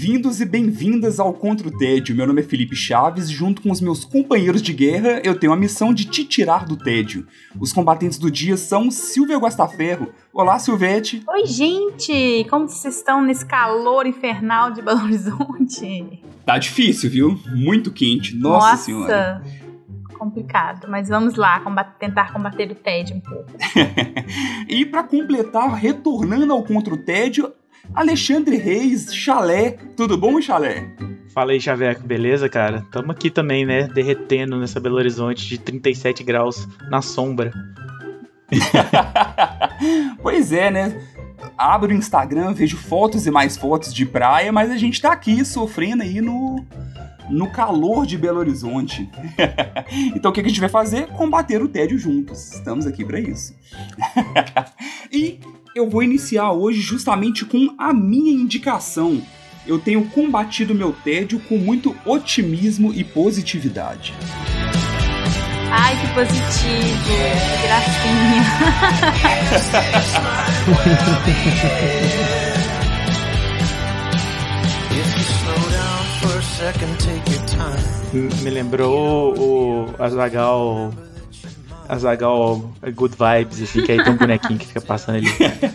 Bem-vindos e bem-vindas ao Contra o Tédio. Meu nome é Felipe Chaves e junto com os meus companheiros de guerra, eu tenho a missão de te tirar do tédio. Os combatentes do dia são Silvia Guastaferro. Olá, Silvete. Oi, gente! Como vocês estão nesse calor infernal de Belo Horizonte? Tá difícil, viu? Muito quente. Nossa, Nossa. senhora complicado, mas vamos lá combater, tentar combater o tédio um pouco. e para completar, retornando ao contra o tédio, Alexandre Reis, Chalé. Tudo bom, Chalé? Fala aí, Chaveco, beleza, cara? Tamo aqui também, né? Derretendo nessa Belo Horizonte de 37 graus na sombra. pois é, né? Abro o Instagram, vejo fotos e mais fotos de praia, mas a gente tá aqui sofrendo aí no, no calor de Belo Horizonte. então o que a gente vai fazer? Combater o tédio juntos. Estamos aqui para isso. e eu vou iniciar hoje justamente com a minha indicação. Eu tenho combatido meu tédio com muito otimismo e positividade. Ai, que positivo, que gracinha. Me lembrou o Azagal Azagal Good Vibes, assim, que aí tem um bonequinho que fica passando ali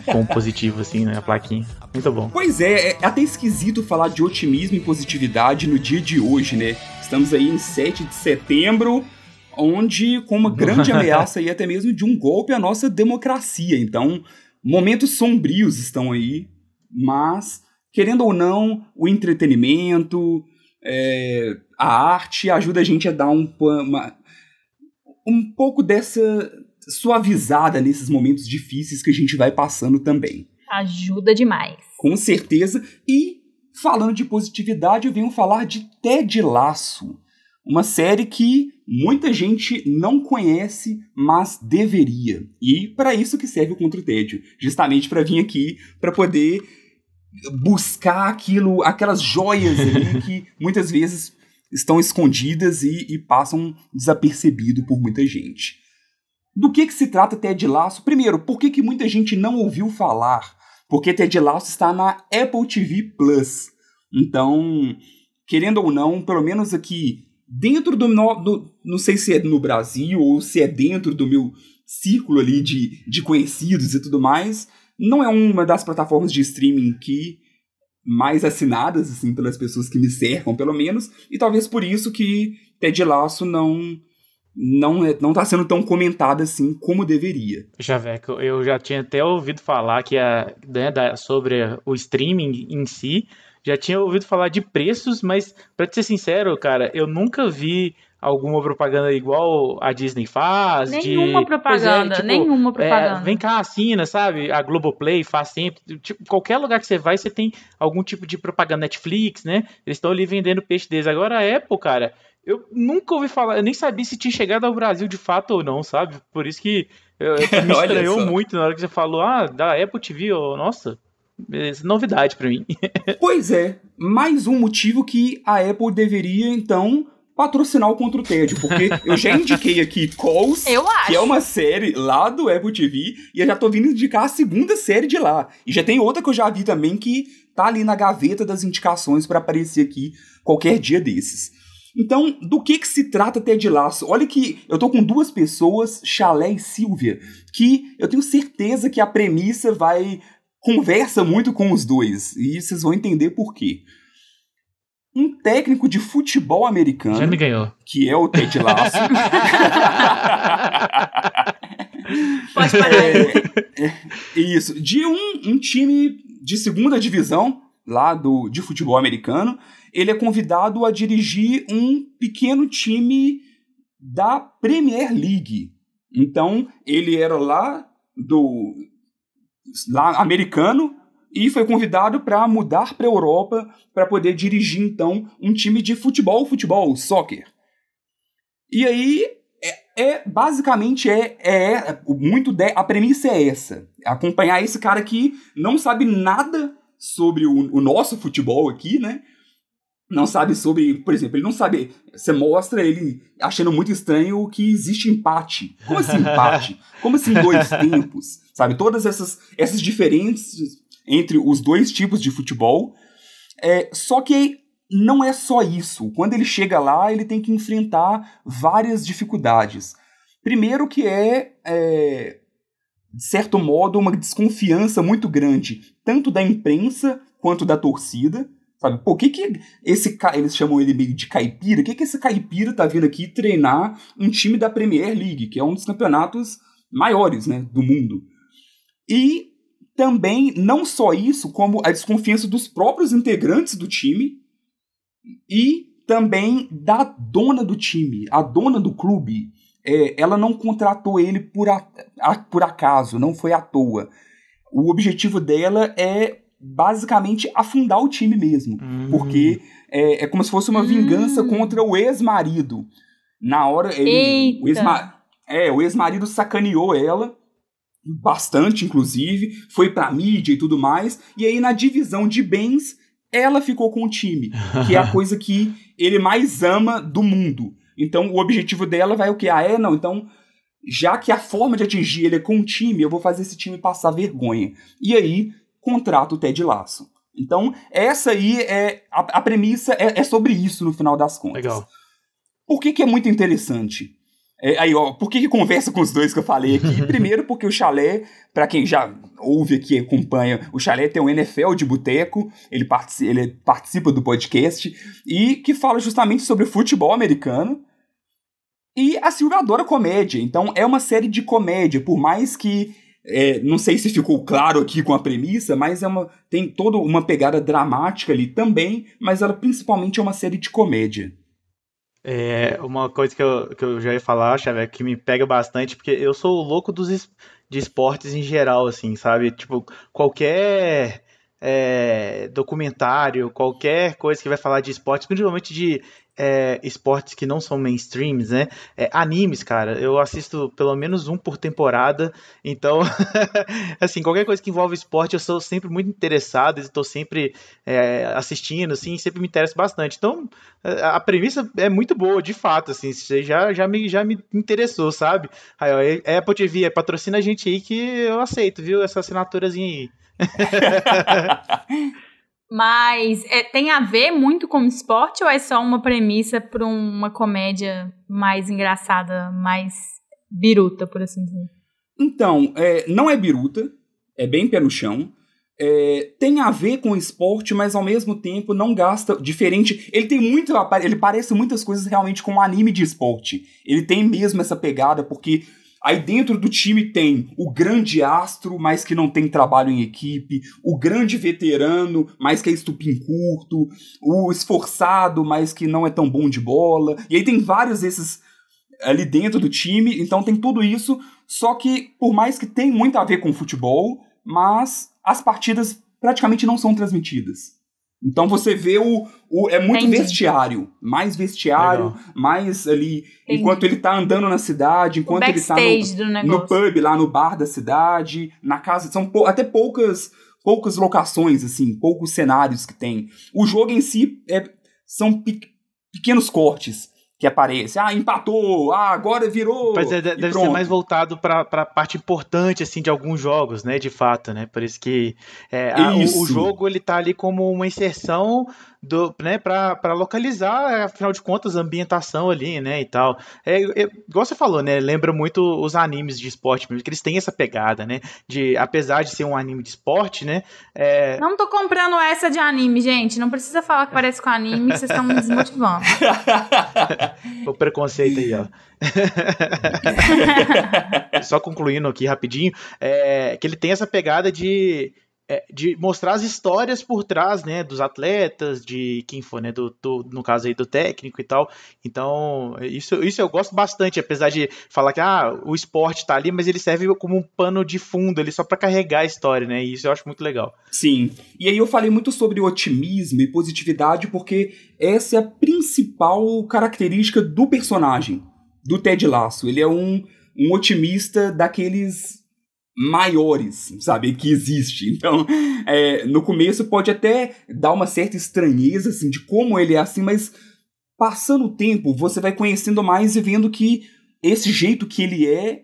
com um positivo, assim, na né, plaquinha. Muito bom. Pois é, é até esquisito falar de otimismo e positividade no dia de hoje, né? Estamos aí em 7 de setembro, onde com uma grande ameaça e até mesmo de um golpe à nossa democracia. Então, momentos sombrios estão aí, mas, querendo ou não, o entretenimento, é, a arte ajuda a gente a dar um, uma, um pouco dessa suavizada nesses momentos difíceis que a gente vai passando também. Ajuda demais. Com certeza. E falando de positividade, eu venho falar de Ted Laço, uma série que muita gente não conhece, mas deveria. E para isso que serve o Contra o Tédio, justamente para vir aqui para poder buscar aquilo, aquelas joias ali que muitas vezes estão escondidas e, e passam desapercebido por muita gente. Do que, que se trata Ted Lasso? Primeiro, por que, que muita gente não ouviu falar? Porque Ted Lasso está na Apple TV Plus. Então, querendo ou não, pelo menos aqui dentro do, do, não sei se é no Brasil ou se é dentro do meu círculo ali de, de conhecidos e tudo mais, não é uma das plataformas de streaming que mais assinadas, assim, pelas pessoas que me cercam, pelo menos, e talvez por isso que Ted Laço não não é, não tá sendo tão comentada assim como deveria. Javeco, eu já tinha até ouvido falar que a, né, da, sobre o streaming em si, já tinha ouvido falar de preços, mas para ser sincero, cara, eu nunca vi alguma propaganda igual a Disney faz. Nenhuma de, propaganda, é, tipo, nenhuma é, propaganda. É, vem cá, assina, sabe? A Globoplay faz sempre. Tipo, qualquer lugar que você vai, você tem algum tipo de propaganda Netflix, né? Eles estão ali vendendo peixe deles. Agora a Apple, cara, eu nunca ouvi falar, eu nem sabia se tinha chegado ao Brasil de fato ou não, sabe? Por isso que eu, me estranhou muito na hora que você falou, ah, da Apple TV, oh, nossa, novidade para mim. pois é, mais um motivo que a Apple deveria então patrocinar o Contra o Tédio, porque eu já indiquei aqui Calls, que é uma série lá do Apple TV, e eu já tô vindo indicar a segunda série de lá. E já tem outra que eu já vi também que tá ali na gaveta das indicações para aparecer aqui qualquer dia desses. Então, do que que se trata Ted Laço? Olha que eu tô com duas pessoas, Chalé e Silvia, que eu tenho certeza que a premissa vai conversa muito com os dois, e vocês vão entender por quê um técnico de futebol americano. Já me ganhou. Que é o Ted Lasso. Pode parar. É, é, isso. De um, um time de segunda divisão, lá do, de futebol americano, ele é convidado a dirigir um pequeno time da Premier League. Então, ele era lá do lá americano, e foi convidado para mudar para a Europa para poder dirigir então um time de futebol, futebol, soccer. E aí É, é basicamente é, é, é muito de, a premissa é essa, acompanhar esse cara que não sabe nada sobre o, o nosso futebol aqui, né? não sabe sobre, por exemplo, ele não sabe. Você mostra ele achando muito estranho que existe empate. Como assim empate? Como assim dois tempos? Sabe? Todas essas, essas diferenças entre os dois tipos de futebol. É, só que não é só isso. Quando ele chega lá, ele tem que enfrentar várias dificuldades. Primeiro que é, é de certo modo, uma desconfiança muito grande, tanto da imprensa quanto da torcida Sabe? Por que, que esse eles chamam ele meio de caipira? O que, que esse caipira tá vindo aqui treinar um time da Premier League, que é um dos campeonatos maiores né, do mundo? E também, não só isso, como a desconfiança dos próprios integrantes do time e também da dona do time, a dona do clube. É, ela não contratou ele por, a, a, por acaso, não foi à toa. O objetivo dela é basicamente afundar o time mesmo. Hum. Porque é, é, como se fosse uma hum. vingança contra o ex-marido. Na hora. Ele, o ex-marido é, o ex-marido sacaneou ela. Bastante, inclusive, foi pra mídia e tudo mais. E aí, na divisão de bens, ela ficou com o time, que é a coisa que ele mais ama do mundo. Então, o objetivo dela vai o que? Ah, é? Não, então, já que a forma de atingir ele é com o time, eu vou fazer esse time passar vergonha. E aí, contrata o Ted Lasso. Então, essa aí é. A, a premissa é, é, sobre isso no final das contas. Legal. Por que, que é muito interessante? É, aí, ó, por que, que conversa com os dois que eu falei aqui? Primeiro, porque o chalé, para quem já ouve aqui, acompanha, o chalé tem um NFL de boteco, ele, partici ele participa do podcast, e que fala justamente sobre futebol americano. E a Silvia adora comédia, então é uma série de comédia, por mais que é, não sei se ficou claro aqui com a premissa, mas é uma, tem toda uma pegada dramática ali também, mas ela principalmente é uma série de comédia. É, uma coisa que eu, que eu já ia falar, Xavier, que me pega bastante, porque eu sou louco dos de esportes em geral, assim, sabe? Tipo, qualquer é, documentário, qualquer coisa que vai falar de esportes, principalmente de é, esportes que não são mainstreams, né? É, animes, cara, eu assisto pelo menos um por temporada, então, assim, qualquer coisa que envolve esporte eu sou sempre muito interessado, estou sempre é, assistindo, assim, sempre me interessa bastante. Então, a premissa é muito boa, de fato, assim, você já, já, me, já me interessou, sabe? Aí, ó, é Apple TV, patrocina a gente aí que eu aceito, viu? Essa assinaturazinha aí. Mas é, tem a ver muito com esporte ou é só uma premissa para uma comédia mais engraçada, mais biruta, por assim dizer? Então, é, não é biruta, é bem pé no chão. É, tem a ver com esporte, mas ao mesmo tempo não gasta diferente. Ele tem muito. Ele parece muitas coisas realmente com um anime de esporte. Ele tem mesmo essa pegada, porque Aí dentro do time tem o grande astro, mas que não tem trabalho em equipe, o grande veterano, mas que é estupim curto, o esforçado, mas que não é tão bom de bola. E aí tem vários desses ali dentro do time, então tem tudo isso, só que por mais que tem muito a ver com futebol, mas as partidas praticamente não são transmitidas. Então você vê o. o é muito Entendi. vestiário. Mais vestiário, Legal. mais ali. Entendi. Enquanto ele tá andando na cidade, enquanto ele tá no, no pub, lá no bar da cidade, na casa. São pou, até poucas poucas locações, assim, poucos cenários que tem. O jogo em si é, são pe pequenos cortes que aparece. Ah, empatou, ah, agora virou. Mas é, deve ser mais voltado para a parte importante assim de alguns jogos, né? De fato, né? Por isso que é, a, o, o, jogo ele tá ali como uma inserção do, né, para localizar, afinal de contas, a ambientação ali, né, e tal. É, é, igual você falou, né, lembra muito os animes de esporte, que eles têm essa pegada, né, de, apesar de ser um anime de esporte, né, é... Não tô comprando essa de anime, gente, não precisa falar que parece com anime, vocês estão me desmotivando. o preconceito aí, ó. Só concluindo aqui rapidinho, é, que ele tem essa pegada de é, de mostrar as histórias por trás, né, dos atletas, de quem for, né, do, do, no caso aí do técnico e tal. Então, isso, isso eu gosto bastante, apesar de falar que ah, o esporte tá ali, mas ele serve como um pano de fundo ali só para carregar a história, né? E isso eu acho muito legal. Sim. E aí eu falei muito sobre otimismo e positividade porque essa é a principal característica do personagem do Ted Lasso. Ele é um, um otimista daqueles maiores, sabe, que existe. Então, é, no começo pode até dar uma certa estranheza, assim, de como ele é assim, mas passando o tempo, você vai conhecendo mais e vendo que esse jeito que ele é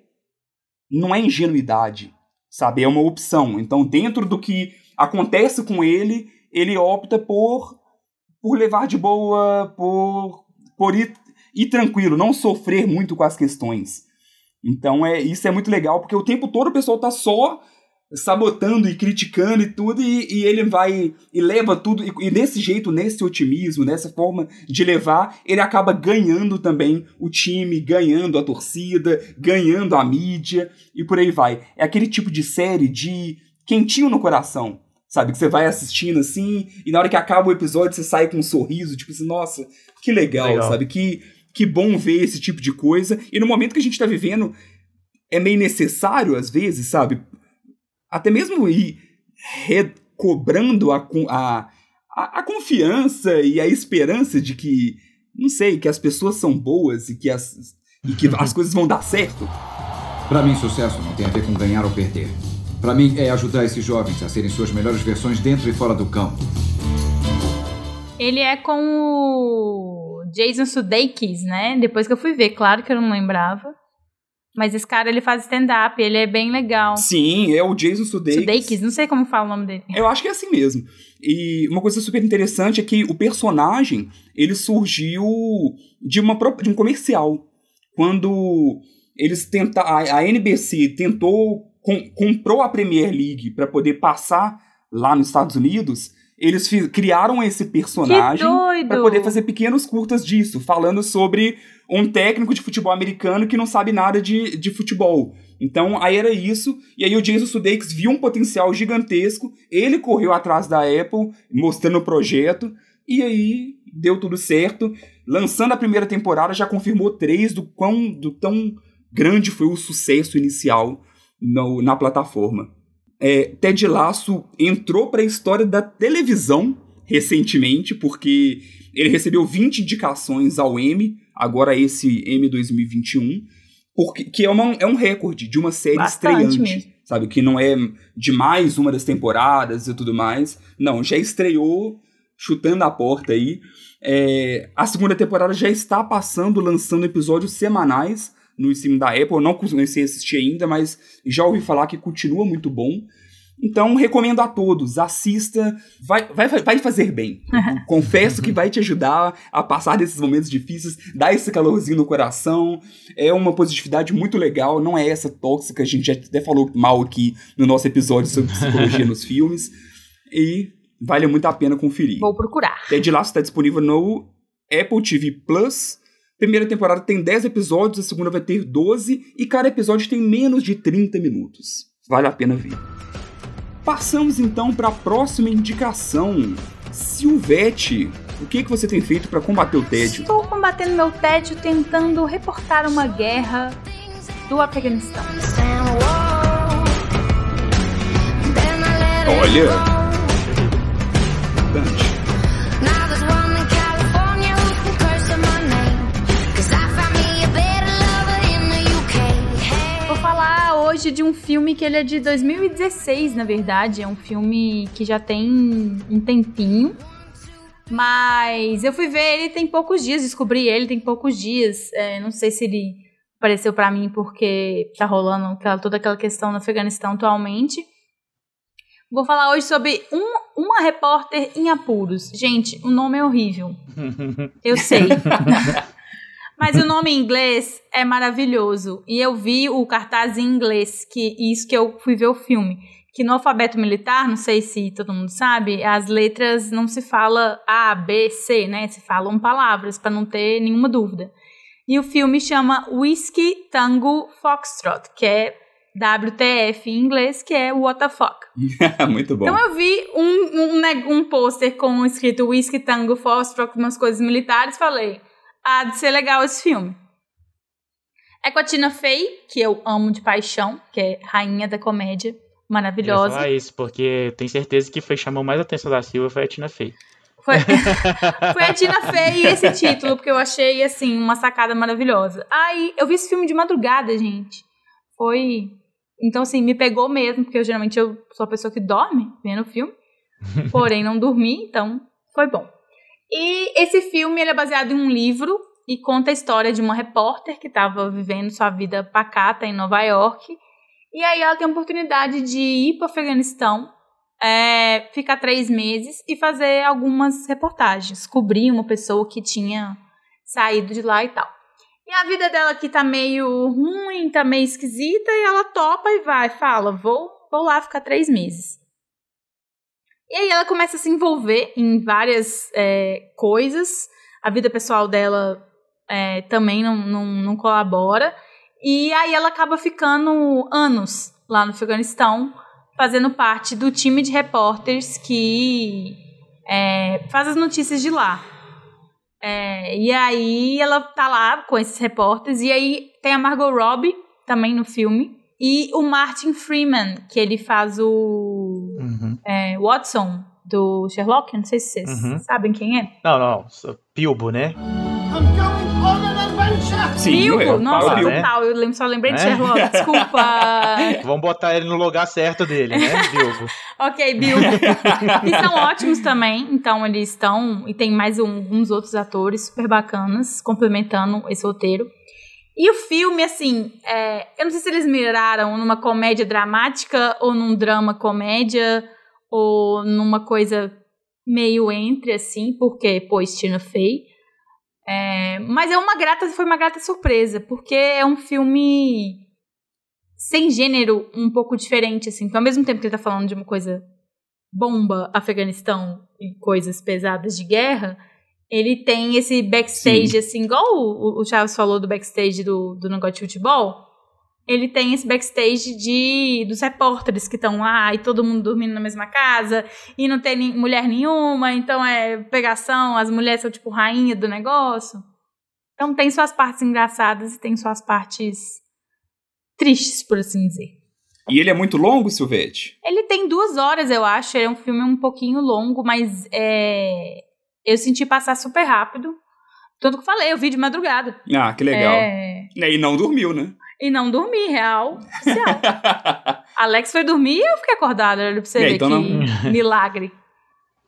não é ingenuidade, sabe, é uma opção. Então, dentro do que acontece com ele, ele opta por por levar de boa, por por ir, ir tranquilo, não sofrer muito com as questões. Então é isso é muito legal, porque o tempo todo o pessoal tá só sabotando e criticando e tudo, e, e ele vai e leva tudo, e, e, desse jeito, nesse otimismo, nessa forma de levar, ele acaba ganhando também o time, ganhando a torcida, ganhando a mídia, e por aí vai. É aquele tipo de série de quentinho no coração, sabe? Que você vai assistindo assim, e na hora que acaba o episódio você sai com um sorriso, tipo assim, nossa, que legal, legal. sabe? Que que bom ver esse tipo de coisa. E no momento que a gente tá vivendo, é meio necessário, às vezes, sabe? Até mesmo ir recobrando a, a, a, confiança e a esperança de que, não sei, que as pessoas são boas e que as, e que as coisas vão dar certo. Para mim, sucesso não tem a ver com ganhar ou perder. Para mim, é ajudar esses jovens a serem suas melhores versões dentro e fora do campo. Ele é com o Jason Sudeikis, né? Depois que eu fui ver, claro que eu não lembrava. Mas esse cara, ele faz stand-up, ele é bem legal. Sim, é o Jason Sudeikis. Sudeikis, não sei como fala o nome dele. Eu acho que é assim mesmo. E uma coisa super interessante é que o personagem, ele surgiu de, uma, de um comercial. Quando eles tentaram, a NBC tentou, com, comprou a Premier League para poder passar lá nos Estados Unidos, eles criaram esse personagem para poder fazer pequenos curtas disso, falando sobre um técnico de futebol americano que não sabe nada de, de futebol. Então, aí era isso, e aí o Jason Sudeikis viu um potencial gigantesco, ele correu atrás da Apple, mostrando o projeto, e aí deu tudo certo. Lançando a primeira temporada, já confirmou três do quão do tão grande foi o sucesso inicial no, na plataforma é, Ted Lasso entrou para a história da televisão recentemente, porque ele recebeu 20 indicações ao Emmy, agora esse Emmy 2021, porque, que é, uma, é um recorde de uma série Bastante estreante. Mesmo. Sabe, que não é de mais uma das temporadas e tudo mais. Não, já estreou chutando a porta aí. É, a segunda temporada já está passando, lançando episódios semanais no stream da Apple. Eu não comecei a assistir ainda, mas já ouvi falar que continua muito bom. Então, recomendo a todos, assista, vai, vai, vai fazer bem. Confesso que vai te ajudar a passar desses momentos difíceis, dar esse calorzinho no coração. É uma positividade muito legal, não é essa tóxica, a gente já até falou mal aqui no nosso episódio sobre psicologia nos filmes. E vale muito a pena conferir. Vou procurar. Ted Lasso está disponível no Apple TV Plus Primeira temporada tem 10 episódios, a segunda vai ter 12 e cada episódio tem menos de 30 minutos. Vale a pena ver. Passamos então para a próxima indicação. Silvete, o que, que você tem feito para combater o tédio? Estou combatendo meu tédio tentando reportar uma guerra do Afeganistão. Olha! Dante. Hoje de um filme que ele é de 2016, na verdade. É um filme que já tem um tempinho. Mas eu fui ver ele tem poucos dias, descobri ele tem poucos dias. É, não sei se ele apareceu para mim porque tá rolando aquela, toda aquela questão no Afeganistão atualmente. Vou falar hoje sobre um, uma repórter em apuros. Gente, o nome é horrível. Eu sei. Mas o nome em inglês é maravilhoso. E eu vi o cartaz em inglês, que isso que eu fui ver o filme. Que no alfabeto militar, não sei se todo mundo sabe, as letras não se fala A, B, C, né? Se falam palavras, para não ter nenhuma dúvida. E o filme chama Whiskey Tango Foxtrot, que é WTF em inglês, que é What the fuck. Muito bom. Então eu vi um, um, né, um pôster com escrito Whiskey Tango Foxtrot, umas coisas militares, falei há de ser legal esse filme. É com a Tina Fey, que eu amo de paixão, que é rainha da comédia, maravilhosa. Eu falar isso, porque tenho certeza que foi chamou mais atenção da Silva foi a Tina Fey. Foi, foi a Tina Fey e esse título, porque eu achei, assim, uma sacada maravilhosa. Aí, eu vi esse filme de madrugada, gente. Foi... Então, assim, me pegou mesmo, porque eu geralmente eu sou a pessoa que dorme vendo o filme. Porém, não dormi, então foi bom. E esse filme ele é baseado em um livro e conta a história de uma repórter que estava vivendo sua vida pacata em Nova York. E aí ela tem a oportunidade de ir para o Afeganistão, é, ficar três meses e fazer algumas reportagens, cobrir uma pessoa que tinha saído de lá e tal. E a vida dela aqui tá meio ruim, tá meio esquisita, e ela topa e vai, fala, vou, vou lá ficar três meses. E aí ela começa a se envolver em várias é, coisas, a vida pessoal dela é, também não, não, não colabora. E aí ela acaba ficando anos lá no Afeganistão, fazendo parte do time de repórteres que é, faz as notícias de lá. É, e aí ela tá lá com esses repórteres, e aí tem a Margot Robbie também no filme, e o Martin Freeman, que ele faz o uhum. é, Watson do Sherlock, não sei se vocês uhum. sabem quem é. Não, não, Pilbo, né? Sim, Bilbo? É, Nossa, Bilbo. total. Eu só lembrei de é? Sherlock. Desculpa. Vamos botar ele no lugar certo dele, né, Bilbo? ok, Bilbo. e são ótimos também. Então, eles estão... E tem mais um, uns outros atores super bacanas complementando esse roteiro. E o filme, assim, é, eu não sei se eles miraram numa comédia dramática ou num drama comédia ou numa coisa meio entre, assim, porque, pô, Tina Fey. É, mas é uma grata, foi uma grata surpresa, porque é um filme sem gênero um pouco diferente, assim. Então, ao mesmo tempo que ele tá falando de uma coisa bomba, Afeganistão e coisas pesadas de guerra, ele tem esse backstage, Sim. assim, igual o, o Chaves falou do backstage do, do negócio de futebol. Ele tem esse backstage de dos repórteres que estão lá e todo mundo dormindo na mesma casa e não tem ni, mulher nenhuma, então é pegação, as mulheres são tipo rainha do negócio. Então tem suas partes engraçadas e tem suas partes tristes, por assim dizer. E ele é muito longo, Silvete? Ele tem duas horas, eu acho. Ele é um filme um pouquinho longo, mas é... eu senti passar super rápido. Tudo que falei, eu vi de madrugada. Ah, que legal. É... E não dormiu, né? E não dormi, real oficial. Alex foi dormir e eu fiquei acordada, pra você ver então que não... milagre.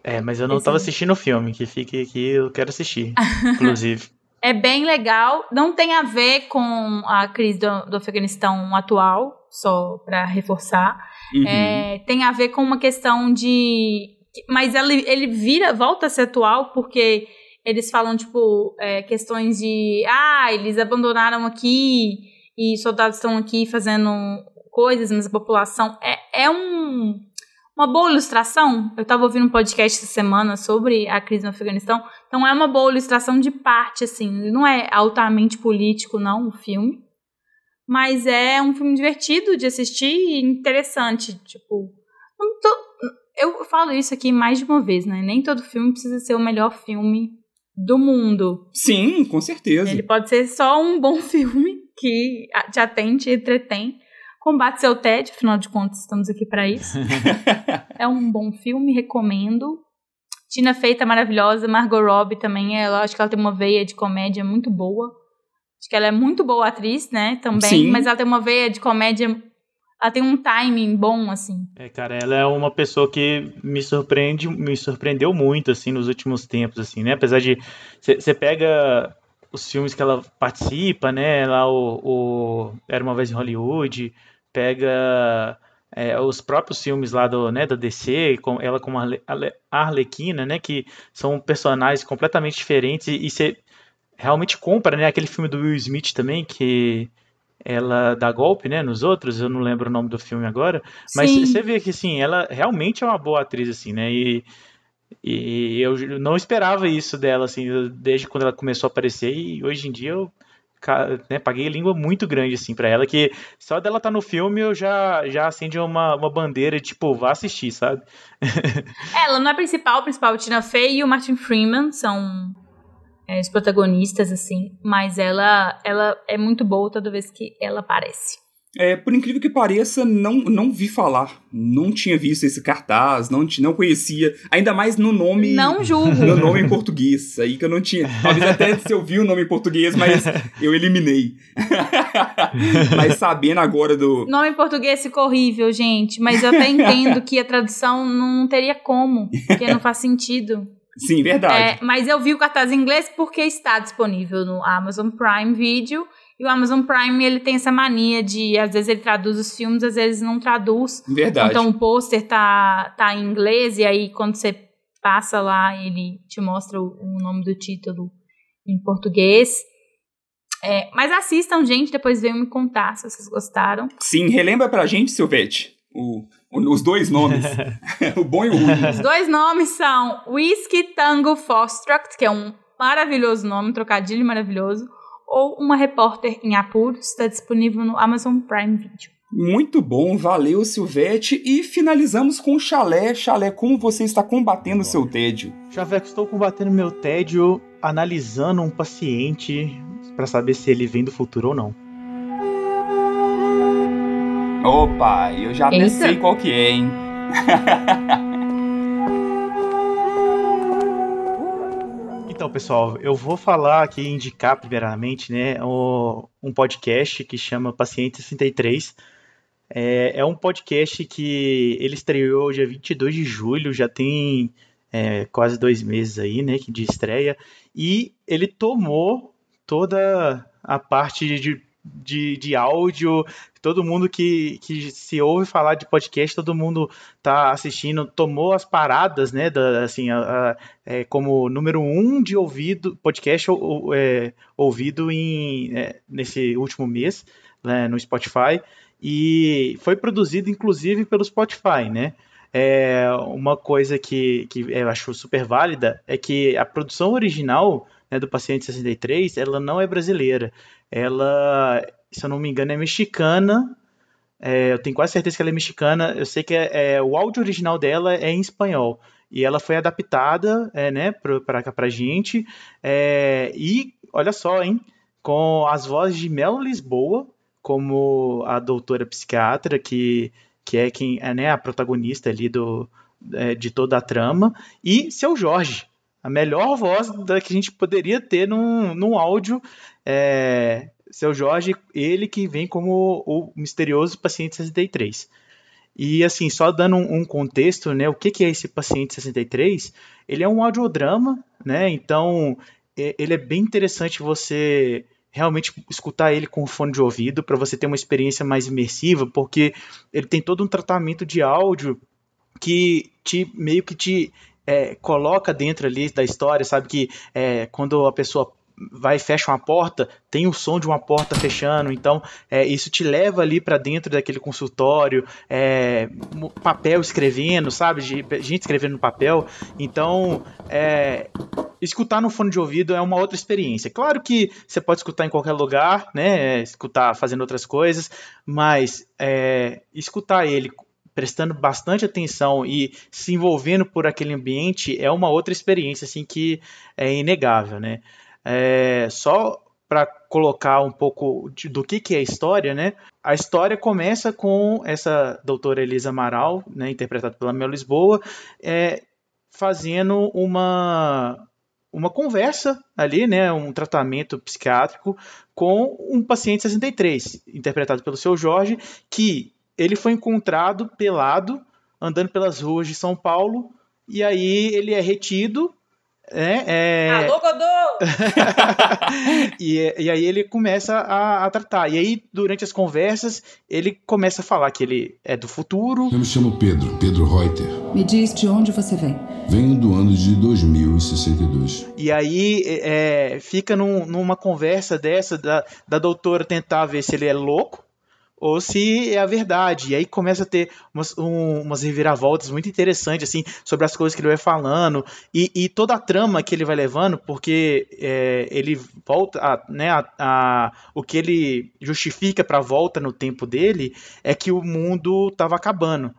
É, mas eu não Esse... tava assistindo o filme, que fique aqui, eu quero assistir, inclusive. é bem legal, não tem a ver com a crise do, do Afeganistão atual, só para reforçar. Uhum. É, tem a ver com uma questão de. Mas ele, ele vira, volta a ser atual porque eles falam, tipo, é, questões de. Ah, eles abandonaram aqui e soldados estão aqui fazendo coisas, mas a população é, é um, uma boa ilustração. Eu estava ouvindo um podcast essa semana sobre a crise no Afeganistão, então é uma boa ilustração de parte, assim. Não é altamente político, não, o filme. Mas é um filme divertido de assistir e interessante. Tipo, eu falo isso aqui mais de uma vez, né? Nem todo filme precisa ser o melhor filme do mundo. Sim, com certeza. Ele pode ser só um bom filme que te atende e entretém. Combate seu tédio, afinal de contas, estamos aqui para isso. é um bom filme, recomendo. Tina Feita maravilhosa, Margot Robbie também, ela, acho que ela tem uma veia de comédia muito boa. Acho que ela é muito boa atriz, né, também, Sim. mas ela tem uma veia de comédia ela tem um timing bom, assim. É, cara, ela é uma pessoa que me surpreende, me surpreendeu muito, assim, nos últimos tempos, assim, né? Apesar de. Você pega os filmes que ela participa, né? Lá o, o Era uma vez em Hollywood, pega é, os próprios filmes lá do, né, da DC, com ela como a Arlequina, né? Que são personagens completamente diferentes e você realmente compra, né? Aquele filme do Will Smith também, que ela dá golpe, né, nos outros, eu não lembro o nome do filme agora, mas você vê que, assim, ela realmente é uma boa atriz, assim, né, e e eu não esperava isso dela, assim, desde quando ela começou a aparecer, e hoje em dia eu né, paguei língua muito grande, assim, pra ela, que só dela tá no filme eu já, já acende uma, uma bandeira, tipo, vá assistir, sabe? ela não é principal, principal é Tina Fey e o Martin Freeman são é, os protagonistas, assim, mas ela, ela é muito boa toda vez que ela aparece. É, por incrível que pareça, não, não vi falar. Não tinha visto esse cartaz, não, não conhecia. Ainda mais no nome. Não julgo. No nome em português. Aí que eu não tinha. Talvez até se eu vi o nome em português, mas eu eliminei. mas sabendo agora do. Nome em português ficou horrível, gente. Mas eu até entendo que a tradução não teria como. Porque não faz sentido. Sim, verdade. É, mas eu vi o cartaz em inglês porque está disponível no Amazon Prime Video. E o Amazon Prime, ele tem essa mania de, às vezes ele traduz os filmes, às vezes não traduz. Verdade. Então o pôster tá, tá em inglês, e aí quando você passa lá, ele te mostra o, o nome do título em português. É, mas assistam, gente, depois venham me contar se vocês gostaram. Sim, relembra pra gente, Silvete, o, o, os dois nomes. o bom e o ruim. Os dois nomes são Whiskey Tango Fostruct, que é um maravilhoso nome, um trocadilho maravilhoso ou Uma Repórter em Apuros, está disponível no Amazon Prime Video. Muito bom, valeu Silvete. E finalizamos com o Chalé. Chalé, como você está combatendo o seu tédio? Chaveco, estou combatendo meu tédio analisando um paciente para saber se ele vem do futuro ou não. Opa, eu já até sei qual que é, hein? Então, pessoal, eu vou falar aqui, indicar primeiramente, né, um podcast que chama Paciente 63. É, é um podcast que ele estreou dia 22 de julho, já tem é, quase dois meses aí, né, de estreia, e ele tomou toda a parte de de, de áudio, todo mundo que, que se ouve falar de podcast, todo mundo tá assistindo, tomou as paradas, né, da, assim, a, a, é, como número um de ouvido, podcast ou, é, ouvido em, é, nesse último mês, né, no Spotify, e foi produzido, inclusive, pelo Spotify, né, é, uma coisa que, que eu acho super válida é que a produção original né, do Paciente 63, ela não é brasileira. Ela, se eu não me engano, é mexicana. É, eu tenho quase certeza que ela é mexicana. Eu sei que é, é, o áudio original dela é em espanhol. E ela foi adaptada, é, né, para pra gente. É, e, olha só, hein, com as vozes de Mel Lisboa, como a doutora psiquiatra, que, que é quem é né, a protagonista ali do, é, de toda a trama, e seu Jorge, a melhor voz da que a gente poderia ter num, num áudio. É, seu Jorge, ele que vem como o misterioso paciente 63. E assim, só dando um, contexto, né, o que, que é esse paciente 63? Ele é um audiodrama, né? Então, é, ele é bem interessante você realmente escutar ele com fone de ouvido para você ter uma experiência mais imersiva, porque ele tem todo um tratamento de áudio que te meio que te é, coloca dentro ali da história, sabe que é, quando a pessoa vai fecha uma porta, tem o som de uma porta fechando, então é, isso te leva ali para dentro daquele consultório, é, papel escrevendo, sabe, gente escrevendo no papel, então é, escutar no fone de ouvido é uma outra experiência. Claro que você pode escutar em qualquer lugar, né, escutar fazendo outras coisas, mas é, escutar ele prestando bastante atenção e se envolvendo por aquele ambiente é uma outra experiência assim que é inegável, né? É, só para colocar um pouco de, do que, que é a história, né? A história começa com essa doutora Elisa Amaral, né, interpretada pela Mel Lisboa, é, fazendo uma uma conversa ali, né, um tratamento psiquiátrico com um paciente 63, interpretado pelo seu Jorge, que ele foi encontrado pelado, andando pelas ruas de São Paulo, e aí ele é retido. É, é... Alô, Godô! e, e aí ele começa a, a, tratar. E aí, durante as conversas, ele começa a falar que ele é do futuro. Eu me chamo Pedro, Pedro Reuter. Me diz de onde você vem. Venho do ano de 2062. E aí é, fica num, numa conversa dessa da, da doutora tentar ver se ele é louco ou se é a verdade. E aí começa a ter umas, um, umas reviravoltas muito interessantes, assim, sobre as coisas que ele vai falando e, e toda a trama que ele vai levando, porque é, ele volta, a, né, a, a, o que ele justifica para a volta no tempo dele é que o mundo estava acabando.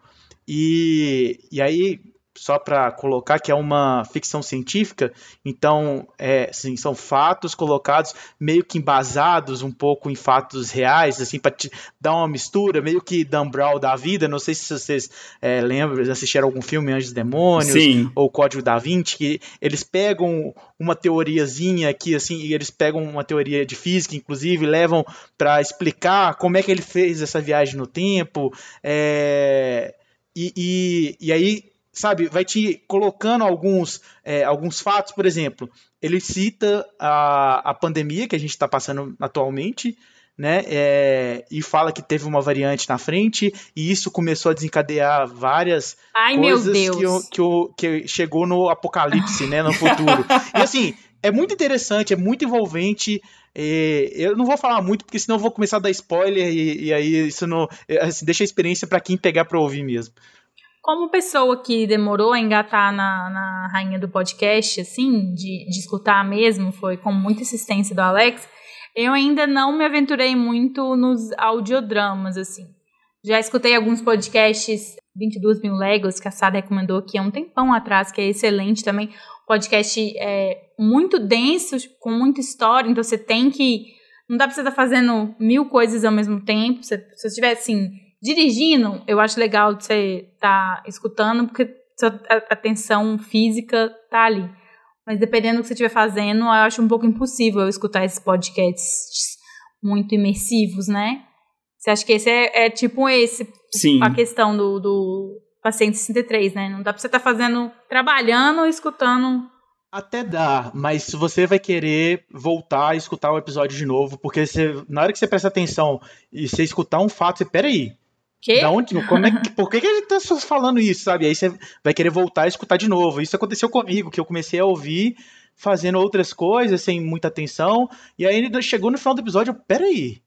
E, e aí só para colocar que é uma ficção científica, então é, assim, são fatos colocados meio que embasados um pouco em fatos reais, assim, para dar uma mistura, meio que Dan Brown da vida. Não sei se vocês é, lembram, assistiram algum filme Anjos e Demônios Sim. ou Código da Vinci, que eles pegam uma teoriazinha aqui, assim, e eles pegam uma teoria de física, inclusive, levam para explicar como é que ele fez essa viagem no tempo. É, e, e, e aí sabe, vai te colocando alguns, é, alguns fatos, por exemplo, ele cita a, a pandemia que a gente está passando atualmente, né, é, e fala que teve uma variante na frente, e isso começou a desencadear várias Ai, coisas meu que, que, que chegou no apocalipse, né, no futuro. e assim, é muito interessante, é muito envolvente. é, eu não vou falar muito, porque senão eu vou começar a dar spoiler, e, e aí isso não. é, assim, deixa a experiência para quem pegar para ouvir mesmo. Como pessoa que demorou a engatar na, na rainha do podcast, assim, de, de escutar mesmo, foi com muita insistência do Alex, eu ainda não me aventurei muito nos audiodramas, assim. Já escutei alguns podcasts, 22 mil léguas, que a Sara recomendou aqui há um tempão atrás, que é excelente também. Podcast é muito denso, com muita história, então você tem que. Não dá pra você estar fazendo mil coisas ao mesmo tempo. Se você estiver assim, dirigindo, eu acho legal de você estar escutando, porque sua a- atenção física tá ali. Mas dependendo do que você estiver fazendo, eu acho um pouco impossível eu escutar esses podcasts muito imersivos, né? Você acha que esse é, é tipo esse, Sim. a questão do, do paciente 63, né? Não dá pra você estar fazendo, trabalhando e escutando. Até dá, mas se você vai querer voltar e escutar o episódio de novo, porque você, na hora que você presta atenção e você escutar um fato, você, peraí, Quê? da onde, como é que, por que, que ele tá falando isso, sabe? Aí você vai querer voltar e escutar de novo. Isso aconteceu comigo, que eu comecei a ouvir fazendo outras coisas, sem muita atenção, e aí ele chegou no final do episódio, eu, peraí,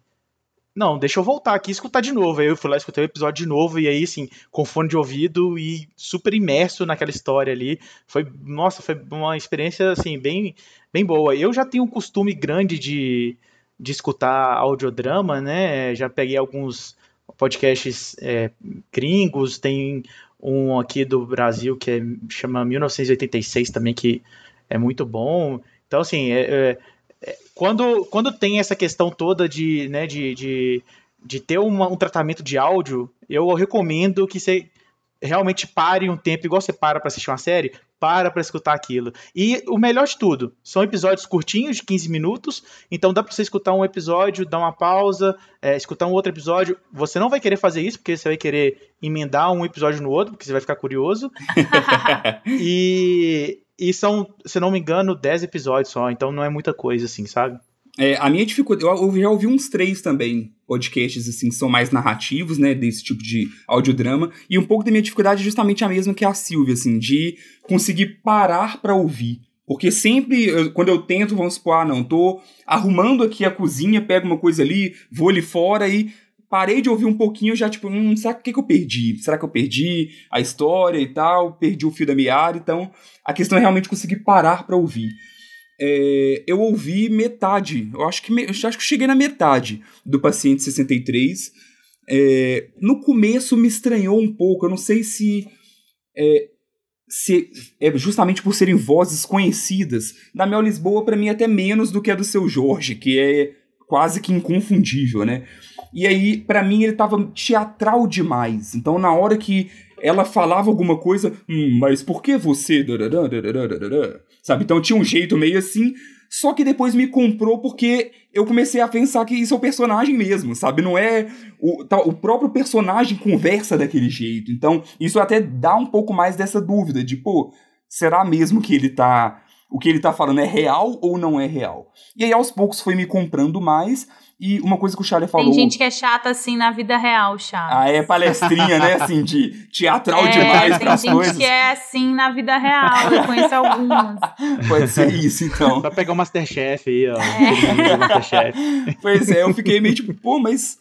não, deixa eu voltar aqui e escutar de novo. Aí eu fui lá, escutei o episódio de novo, e aí, assim, com fone de ouvido e super imerso naquela história ali. Foi, nossa, foi uma experiência, assim, bem, bem boa. Eu já tenho um costume grande de, de escutar audiodrama, né? Já peguei alguns podcasts é, gringos, tem um aqui do Brasil que é, chama 1986 também, que é muito bom. Então, assim, é, é, é, quando, quando tem essa questão toda de, né, de, de, de ter uma- um tratamento de áudio, eu recomendo que você realmente pare um tempo, igual você para para assistir uma série, para para escutar aquilo. E o melhor de tudo, são episódios curtinhos, de 15 minutos, então dá para você escutar um episódio, dar uma pausa, é, escutar um outro episódio. Você não vai querer fazer isso, porque você vai querer emendar um episódio no outro, porque você vai ficar curioso. e, e são, se não me engano, 10 episódios só, então não é muita coisa assim, sabe? É, a minha dificuldade. Eu, eu já ouvi uns três também, podcasts assim, que são mais narrativos, né? Desse tipo de audiodrama. E um pouco da minha dificuldade é justamente a mesma que a Silvia, assim, de conseguir parar pra ouvir. Porque sempre, eu- quando eu tento, vamos supor, ah, não, tô arrumando aqui a cozinha, pego uma coisa ali, vou ali fora e parei de ouvir um pouquinho, já tipo, hum, será que, que eu perdi? Será que eu perdi a história e tal? Perdi o fio da meada? Então, a questão é realmente conseguir parar pra ouvir. É, eu ouvi metade, eu acho que, me- eu acho que cheguei na metade do Paciente 63. É, no começo me estranhou um pouco, eu não sei se é, se é justamente por serem vozes conhecidas. Da Mel Lisboa, pra mim, até menos do que a do seu Jorge, que é quase que inconfundível, né? E aí, pra mim, ele tava teatral demais. Então, na hora que ela falava alguma coisa, hum, mas por que você? Darará, darará, darará?" Sabe? Então tinha um jeito meio assim. Só que depois me comprou porque eu comecei a pensar que isso é o personagem mesmo, sabe? Não é. O, tá, o próprio personagem conversa daquele jeito. Então, isso até dá um pouco mais dessa dúvida de, pô, será mesmo que ele tá. O que ele tá falando é real ou não é real? E aí, aos poucos, foi me comprando mais. E uma coisa que o Charlie falou. Tem gente que é chata assim na vida real, chato. Ah, é palestrinha, né? Assim, de teatral É, demais tem pras gente coisas. que é assim na vida real, eu conheço algumas. Pode ser isso, então. Só pegar o Masterchef aí, ó. É. Usa Masterchef. Pois é, eu fiquei meio tipo, pô, mas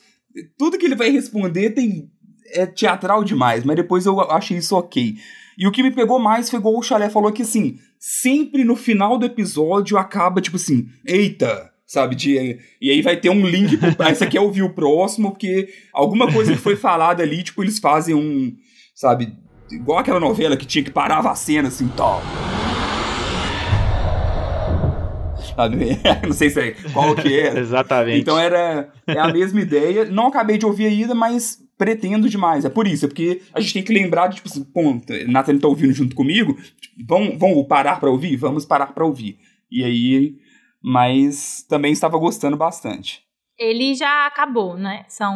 tudo que ele vai responder tem é teatral demais, mas depois eu achei isso ok. E o que me pegou mais foi igual o Chalé falou que assim, sempre no final do episódio acaba tipo assim, eita, sabe? De, e aí vai ter um link pro. Aí você quer ouvir o próximo, porque alguma coisa que foi falada ali, tipo, eles fazem um. Sabe? igual aquela novela que tinha que parava a cena assim, tal. Não sei se é qual que era. Exatamente. Então era é a mesma ideia. Não acabei de ouvir ainda, mas pretendo demais. É por isso, é porque a gente tem que lembrar de, tipo assim, pô, Nathalie tá ouvindo junto comigo, tipo, vamos, vamos parar para ouvir? Vamos parar para ouvir. E aí, mas também estava gostando bastante. Ele já acabou, né? São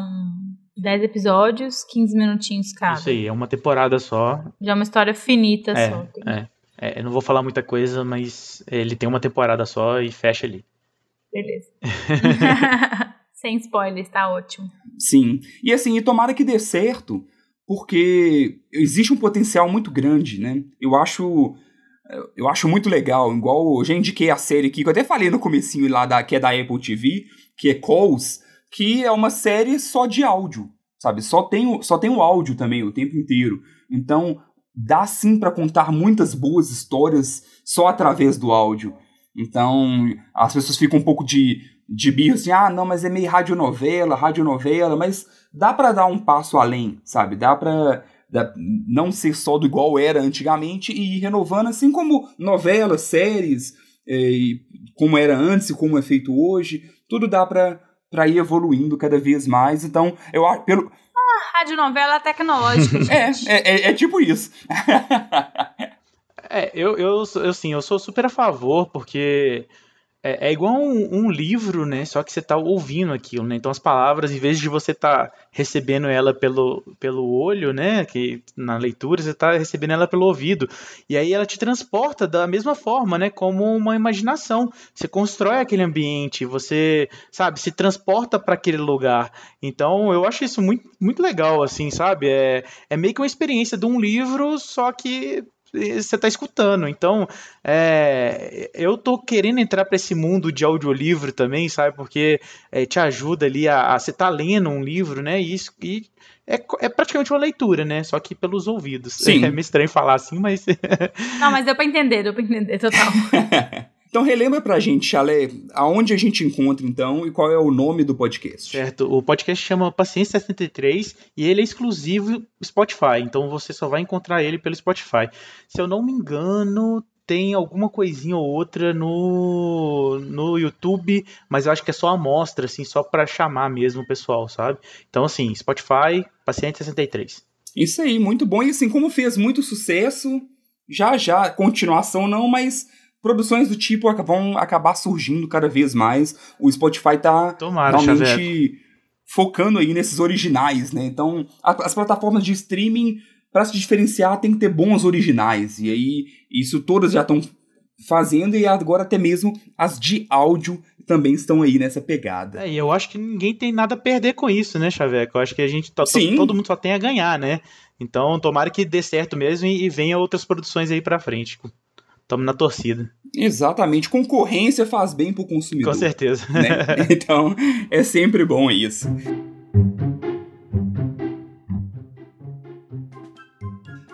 10 episódios, 15 minutinhos cada. Isso aí, é uma temporada só. Já é uma história finita É, só. é. É, eu não vou falar muita coisa, mas ele tem uma temporada só e fecha ali. Beleza. Sem spoilers, tá ótimo. Sim. E assim, e tomara que dê certo, porque existe um potencial muito grande, né? Eu acho eu acho muito legal, igual eu já indiquei a série aqui, que eu até falei no comecinho lá da que é da Apple TV, que é Calls, que é uma série só de áudio, sabe? Só tem o, só tem o áudio também o tempo inteiro. Então, dá sim para contar muitas boas histórias só através do áudio. Então, as pessoas ficam um pouco de, de birra assim, ah, não, mas é meio radionovela, radionovela, mas dá para dar um passo além, sabe? Dá pra dá, não ser só do igual era antigamente e ir renovando, assim como novelas, séries, é, como era antes e como é feito hoje, tudo dá pra, pra ir evoluindo cada vez mais. Então, eu acho, pelo, Radionovela tecnológica. é, é, é, é tipo isso. É, eu, eu, eu, assim, eu sou super a favor, porque é, é igual um, um livro, né? Só que você tá ouvindo aquilo, né? Então as palavras, em vez de você tá recebendo ela pelo, pelo olho, né? Que na leitura você tá recebendo ela pelo ouvido. E aí ela te transporta da mesma forma, né? Como uma imaginação. Você constrói aquele ambiente, você, sabe, se transporta para aquele lugar. Então eu acho isso muito, muito legal, assim, sabe? É, é meio que uma experiência de um livro, só que você está escutando. Então, é, eu tô querendo entrar para esse mundo de audiolivro também, sabe? Porque é, te ajuda ali a, a você tá lendo um livro, né? E isso e é, é praticamente uma leitura, né? Só que pelos ouvidos. Sim. É meio estranho falar assim, mas Não, mas deu pra entender, deu pra entender, total. Então relembra pra gente, Chalé, aonde a gente encontra então e qual é o nome do podcast. certo. O podcast chama Paciência 63 e ele é exclusivo Spotify. Então você só vai encontrar ele pelo Spotify. Se eu não me engano, tem alguma coisinha ou outra no, no YouTube, mas eu acho que é só amostra, assim, só pra chamar mesmo o pessoal, sabe? Então, assim, Spotify, Paciente 63. Isso aí, muito bom. E assim, como fez muito sucesso, já já, continuação não, mas produções do tipo vão acabar surgindo cada vez mais. O Spotify tá Tomara, realmente focando aí nesses originais, né? Então, a- as plataformas de streaming, para se diferenciar, tem que ter bons originais. E aí, isso todas já estão fazendo, e agora até mesmo as de áudio também estão aí nessa pegada. É, e eu acho que ninguém tem nada a perder com isso, né, Chaveco? Eu acho que a gente, to- Sim. todo mundo só tem a ganhar, né? Então, tomara que dê certo mesmo e, e venha outras produções aí pra frente. Tamo na torcida, Exatamente, concorrência faz bem pro consumidor. com certeza. né? Então, é sempre bom isso.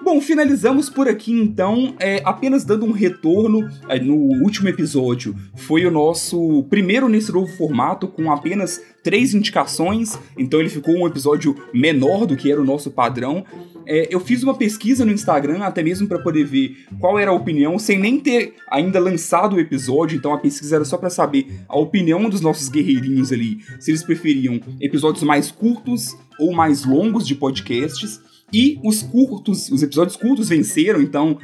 Bom, finalizamos por aqui então, é, apenas dando um retorno. é, no último episódio foi o nosso primeiro nesse novo formato, com apenas três indicações, então ele ficou um episódio menor do que era o nosso padrão. É, eu fiz uma pesquisa no Instagram, até mesmo para poder ver qual era a opinião, sem nem ter ainda lançado o episódio, então a pesquisa era só para saber a opinião dos nossos guerreirinhos ali, se eles preferiam episódios mais curtos ou mais longos de podcasts. E os curtos, os episódios curtos venceram, então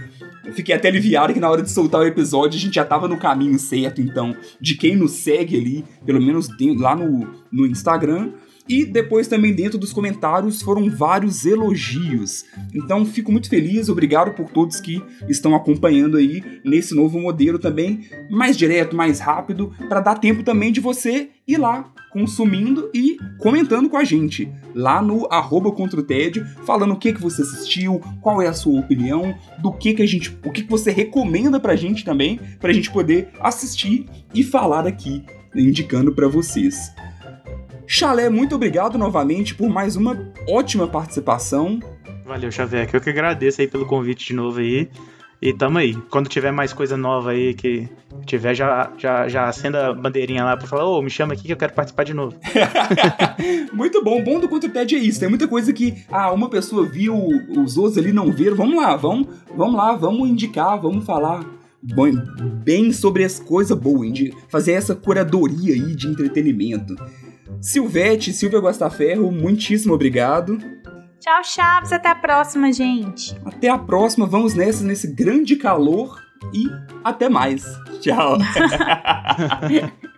fiquei até aliviado que na hora de soltar o episódio a gente já tava no caminho certo, então, de quem nos segue ali, pelo menos lá no, no Instagram. E depois também dentro dos comentários foram vários elogios. Então fico muito feliz, obrigado por todos que estão acompanhando aí nesse novo modelo também, mais direto, mais rápido, para dar tempo também de você ir lá consumindo e comentando com a gente lá no arroba contra o tédio, falando o que que você assistiu, qual é a sua opinião, do que que a gente, o que que você recomenda pra gente também, pra gente poder assistir e falar aqui, indicando pra vocês. Chalé, muito obrigado novamente por mais uma ótima participação. Valeu, Chaveco. Eu que agradeço aí pelo convite de novo aí. E tamo aí. Quando tiver mais coisa nova aí que tiver, já, já, já acenda a bandeirinha lá pra falar, ô, me chama aqui que eu quero participar de novo. Muito bom. O bom do Contra TED é isso. Tem muita coisa que, ah, uma pessoa viu, os outros ali não viram. Vamos lá, vamos, vamos lá, vamos indicar, vamos falar bem sobre as coisas boas, de fazer essa curadoria aí de entretenimento. Silvete, Silvia Guastaferro, muitíssimo obrigado. Tchau, Chaves. Até a próxima, gente. Até a próxima, vamos nessa, nesse grande calor e até mais. Tchau.